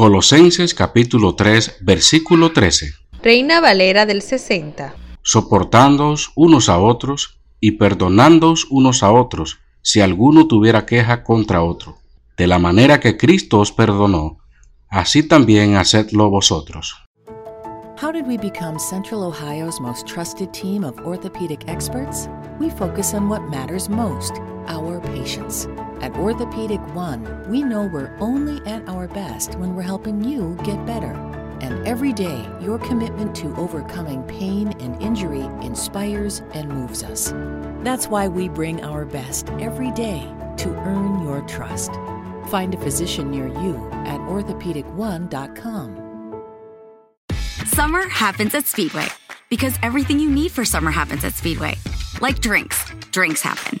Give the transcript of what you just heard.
Colosenses capítulo 3, versículo 13. Reina Valera del 60. Soportándoos unos a otros y perdonándoos unos a otros si alguno tuviera queja contra otro. De la manera que Cristo os perdonó, así también hacedlo vosotros. How did we become Central Ohio's most trusted team of orthopedic experts? We focus on what matters most our patients. At Orthopedic One, we know we're only at our best when we're helping you get better. And every day, your commitment to overcoming pain and injury inspires and moves us. That's why we bring our best every day to earn your trust. Find a physician near you at orthopedic1.com. Summer happens at Speedway because everything you need for summer happens at Speedway. Like drinks, drinks happen.